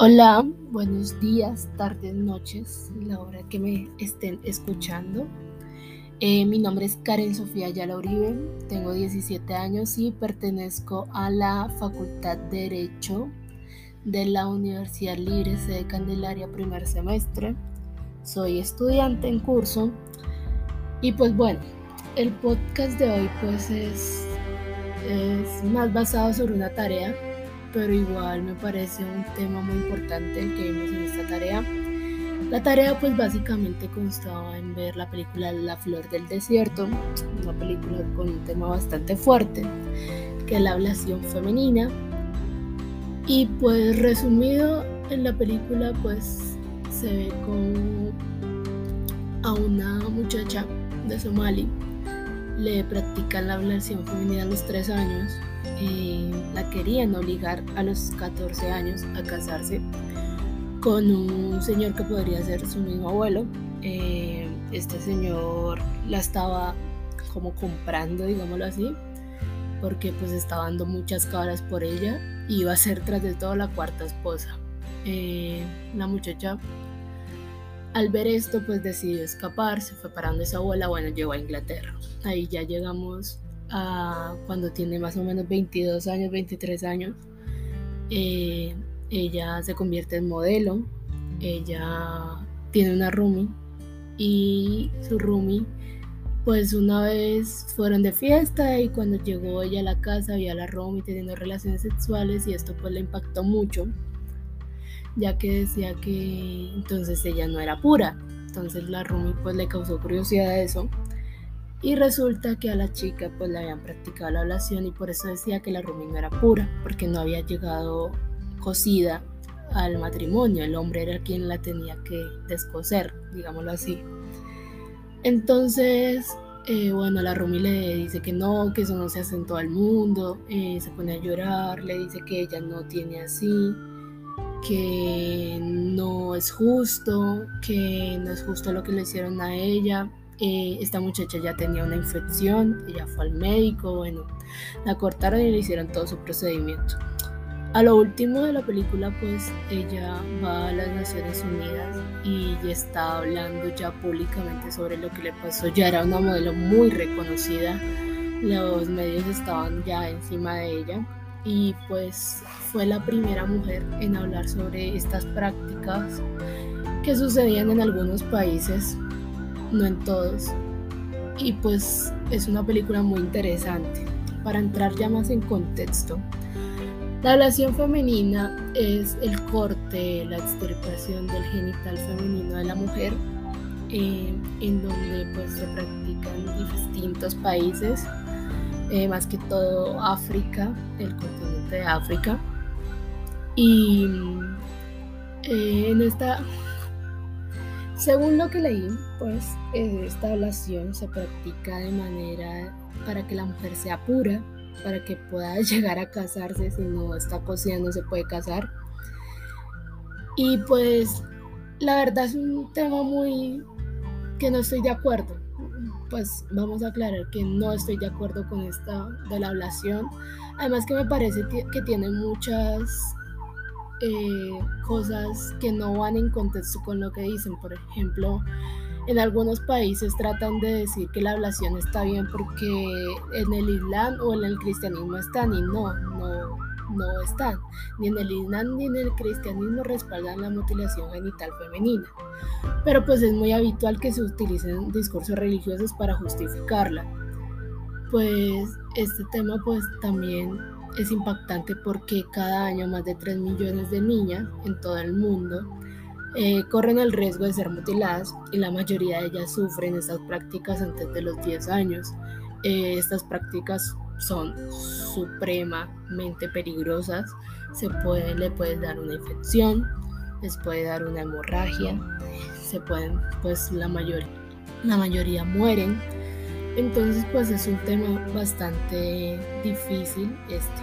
Hola, buenos días, tardes, noches, la hora que me estén escuchando. Eh, mi nombre es Karen Sofía Yala Uribe, tengo 17 años y pertenezco a la Facultad de Derecho de la Universidad Libre de Candelaria primer semestre. Soy estudiante en curso y pues bueno, el podcast de hoy pues es, es más basado sobre una tarea pero igual me parece un tema muy importante el que vimos en esta tarea. La tarea pues básicamente constaba en ver la película La Flor del Desierto, una película con un tema bastante fuerte, que es la ablación femenina. Y pues resumido en la película pues se ve como a una muchacha de Somali le practican la ablación femenina a los 3 años la querían obligar a los 14 años a casarse con un señor que podría ser su mismo abuelo. Eh, este señor la estaba como comprando, digámoslo así, porque pues estaba dando muchas cabras por ella y iba a ser tras de todo la cuarta esposa. Eh, la muchacha al ver esto pues decidió escapar, se fue parando esa abuela, bueno, llegó a Inglaterra. Ahí ya llegamos cuando tiene más o menos 22 años, 23 años. Eh, ella se convierte en modelo, ella tiene una roomie y su roomie pues una vez fueron de fiesta y cuando llegó ella a la casa vio a la roomie teniendo relaciones sexuales y esto pues le impactó mucho ya que decía que entonces ella no era pura entonces la roomie pues le causó curiosidad a eso y resulta que a la chica pues le habían practicado la ablación y por eso decía que la Rumi no era pura, porque no había llegado cocida al matrimonio, el hombre era quien la tenía que descoser, digámoslo así. Entonces, eh, bueno, la Rumi le dice que no, que eso no se hace en todo el mundo, eh, se pone a llorar, le dice que ella no tiene así, que no es justo, que no es justo lo que le hicieron a ella, esta muchacha ya tenía una infección, ella fue al médico, bueno, la cortaron y le hicieron todo su procedimiento. A lo último de la película, pues ella va a las Naciones Unidas y ya está hablando ya públicamente sobre lo que le pasó. Ya era una modelo muy reconocida, los medios estaban ya encima de ella y pues fue la primera mujer en hablar sobre estas prácticas que sucedían en algunos países no en todos. Y pues es una película muy interesante. Para entrar ya más en contexto, la ablación femenina es el corte, la extirpación del genital femenino de la mujer, eh, en donde pues se practica en distintos países, eh, más que todo África, el continente de África. Y eh, en esta según lo que leí, pues esta ablación se practica de manera para que la mujer sea pura, para que pueda llegar a casarse, si no está cocida no se puede casar. Y pues la verdad es un tema muy que no estoy de acuerdo. Pues vamos a aclarar que no estoy de acuerdo con esta de la ablación. Además que me parece que tiene muchas eh, cosas que no van en contexto con lo que dicen. Por ejemplo, en algunos países tratan de decir que la ablación está bien porque en el Islam o en el cristianismo están y no, no, no están. Ni en el Islam ni en el cristianismo respaldan la mutilación genital femenina. Pero pues es muy habitual que se utilicen discursos religiosos para justificarla. Pues este tema pues también es impactante porque cada año más de 3 millones de niñas en todo el mundo eh, corren el riesgo de ser mutiladas y la mayoría de ellas sufren estas prácticas antes de los 10 años. Eh, estas prácticas son supremamente peligrosas, se puede, le puede dar una infección, les puede dar una hemorragia, se pueden, pues la, mayor, la mayoría mueren. Entonces, pues es un tema bastante difícil este.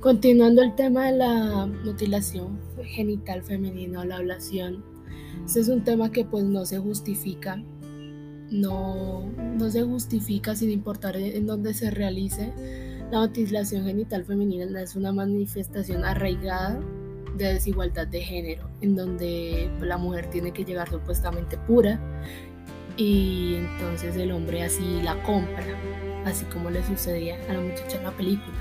Continuando el tema de la mutilación genital femenina o la ablación, este es un tema que pues no se justifica no, no se justifica sin importar en dónde se realice. La mutilación genital femenina es una manifestación arraigada de desigualdad de género, en donde la mujer tiene que llegar supuestamente pura y entonces el hombre así la compra, así como le sucedía a la muchacha en la película.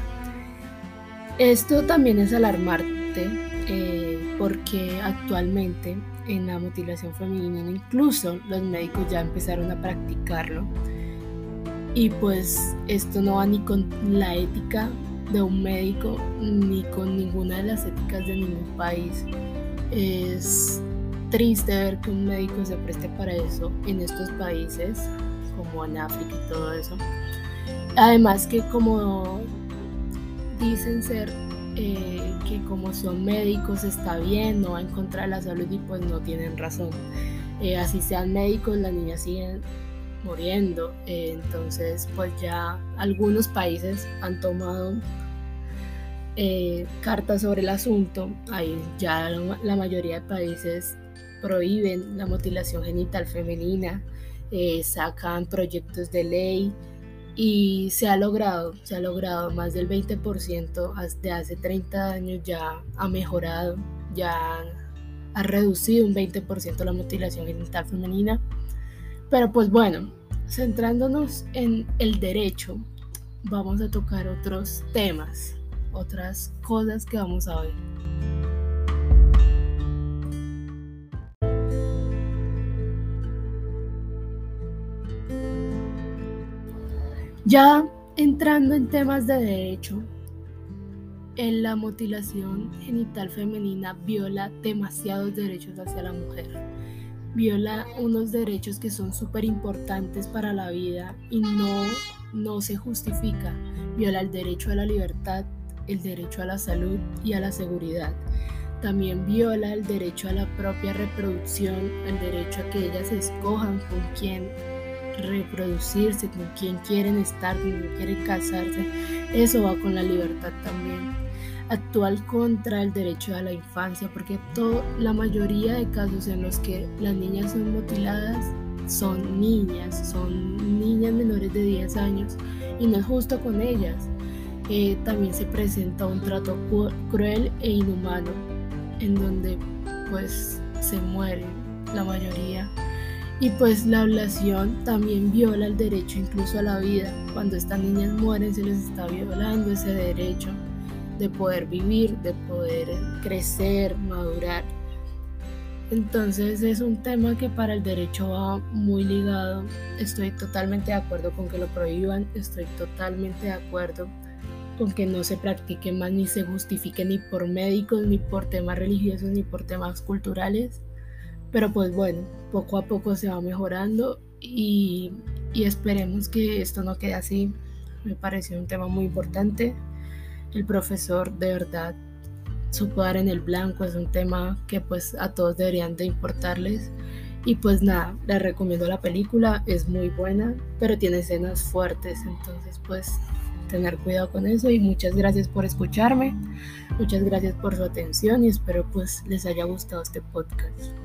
Esto también es alarmante eh, porque actualmente en la mutilación femenina incluso los médicos ya empezaron a practicarlo y pues esto no va ni con la ética de un médico ni con ninguna de las éticas de ningún país. Es triste ver que un médico se preste para eso en estos países, como en África y todo eso. Además que como dicen ser eh, que como son médicos está bien, no va en contra de la salud y pues no tienen razón. Eh, así sean médicos, las niñas siguen muriendo. Eh, entonces pues ya algunos países han tomado cartas sobre el asunto. Ahí ya la mayoría de países prohíben la mutilación genital femenina, sacan proyectos de ley y se ha logrado, se ha logrado más del 20% de hace 30 años ya ha mejorado, ya ha reducido un 20% la mutilación genital femenina. Pero pues bueno, centrándonos en el derecho, vamos a tocar otros temas, otras cosas que vamos a ver. Ya entrando en temas de derecho, en la mutilación genital femenina viola demasiados derechos hacia la mujer. Viola unos derechos que son súper importantes para la vida y no, no se justifica. Viola el derecho a la libertad, el derecho a la salud y a la seguridad. También viola el derecho a la propia reproducción, el derecho a que ellas escojan con quién reproducirse, con quien quieren estar, con quien quieren casarse. Eso va con la libertad también. Actual contra el derecho a la infancia, porque todo, la mayoría de casos en los que las niñas son mutiladas son niñas, son niñas menores de 10 años y no es justo con ellas. Eh, también se presenta un trato cruel e inhumano en donde pues se mueren la mayoría y pues la ablación también viola el derecho incluso a la vida. Cuando estas niñas mueren se les está violando ese derecho de poder vivir, de poder crecer, madurar. Entonces es un tema que para el derecho va muy ligado. Estoy totalmente de acuerdo con que lo prohíban, estoy totalmente de acuerdo con que no se practique más ni se justifique ni por médicos, ni por temas religiosos, ni por temas culturales. Pero pues bueno, poco a poco se va mejorando y, esperemos que esto no quede así. Me pareció un tema muy importante. El profesor de verdad supo dar en el blanco, es un tema que pues a todos deberían de importarles. Y pues nada, les recomiendo la película, es muy buena, pero tiene escenas fuertes, entonces pues tener cuidado con eso y muchas gracias por escucharme, muchas gracias por su atención y espero pues les haya gustado este podcast.